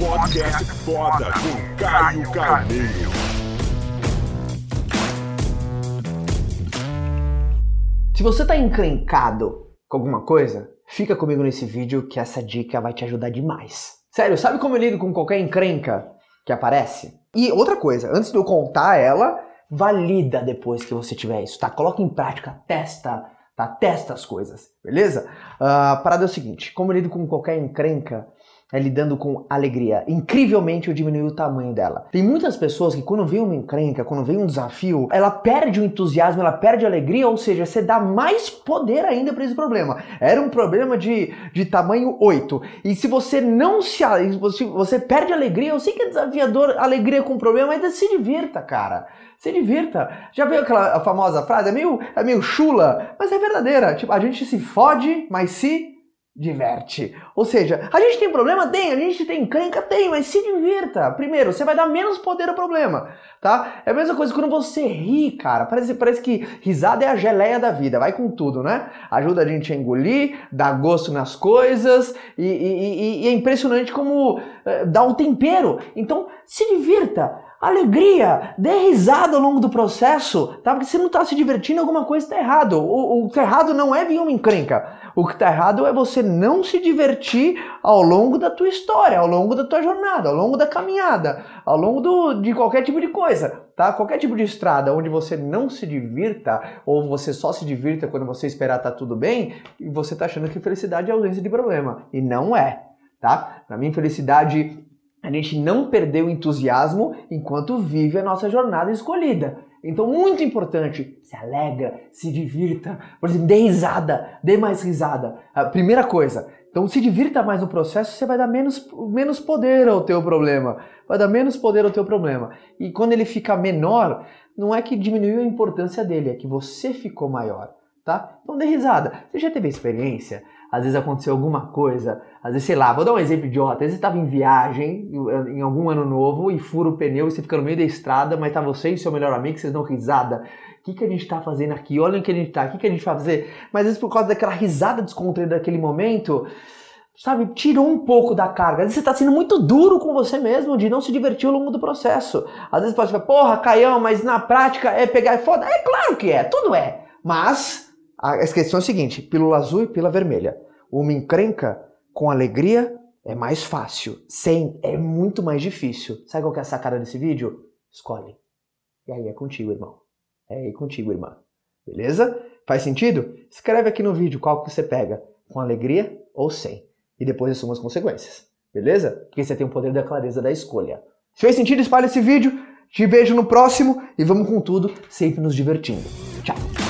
Podcast foda com Caio Carneiro. Se você tá encrencado com alguma coisa, fica comigo nesse vídeo que essa dica vai te ajudar demais. Sério, sabe como eu lido com qualquer encrenca que aparece? E outra coisa, antes de eu contar ela, valida depois que você tiver isso, tá? Coloca em prática, testa, tá? Testa as coisas, beleza? Uh, a parada é o seguinte, como eu lido com qualquer encrenca, é lidando com alegria. Incrivelmente eu diminui o tamanho dela. Tem muitas pessoas que quando vem uma encrenca, quando vem um desafio, ela perde o entusiasmo, ela perde a alegria, ou seja, você dá mais poder ainda para esse problema. Era um problema de, de tamanho 8. E se você não se, se você perde a alegria, eu sei que é desafiador alegria com problema, mas se divirta, cara. Se divirta. Já viu aquela famosa frase? É meio, é meio chula, mas é verdadeira. Tipo, a gente se fode, mas se diverte. Ou seja, a gente tem problema? Tem. A gente tem crenca? Tem. Mas se divirta. Primeiro, você vai dar menos poder ao problema, tá? É a mesma coisa quando você ri, cara. Parece, parece que risada é a geleia da vida. Vai com tudo, né? Ajuda a gente a engolir, dá gosto nas coisas e, e, e é impressionante como é, dá um tempero. Então, se divirta alegria, dê risada ao longo do processo, tá? Porque você não está se divertindo, alguma coisa está errado. O, o que está errado não é vir uma encrenca. O que está errado é você não se divertir ao longo da tua história, ao longo da tua jornada, ao longo da caminhada, ao longo do, de qualquer tipo de coisa, tá? Qualquer tipo de estrada onde você não se divirta ou você só se divirta quando você esperar tá tudo bem, e você está achando que felicidade é ausência de problema. E não é, tá? Para mim, felicidade a gente não perder o entusiasmo enquanto vive a nossa jornada escolhida. Então, muito importante, se alegra, se divirta, por exemplo, dê risada, dê mais risada. A primeira coisa, então se divirta mais no processo, você vai dar menos, menos poder ao teu problema, vai dar menos poder ao teu problema. E quando ele fica menor, não é que diminuiu a importância dele, é que você ficou maior, tá? Então dê risada. Você já teve experiência? às vezes aconteceu alguma coisa, às vezes, sei lá, vou dar um exemplo idiota, às vezes estava em viagem, em algum ano novo, e fura o pneu e você fica no meio da estrada, mas tá você e seu melhor amigo, vocês dão risada. O que, que a gente está fazendo aqui? Olha o que a gente está, o que, que a gente vai fazer? Mas às vezes por causa daquela risada descontraída daquele momento, sabe, tirou um pouco da carga. Às vezes você está sendo muito duro com você mesmo de não se divertir ao longo do processo. Às vezes pode falar, porra, Caião, mas na prática é pegar e foda. É claro que é, tudo é. Mas a questão é a seguinte: pílula azul e pílula vermelha. Uma encrenca com alegria é mais fácil. Sem é muito mais difícil. Sabe qual que é a sacada desse vídeo? Escolhe. E aí é contigo, irmão. É aí contigo, irmã. Beleza? Faz sentido? Escreve aqui no vídeo qual que você pega, com alegria ou sem. E depois assuma as consequências. Beleza? Porque você tem o poder da clareza da escolha. Se fez sentido, espalhe esse vídeo. Te vejo no próximo e vamos com tudo, sempre nos divertindo. Tchau!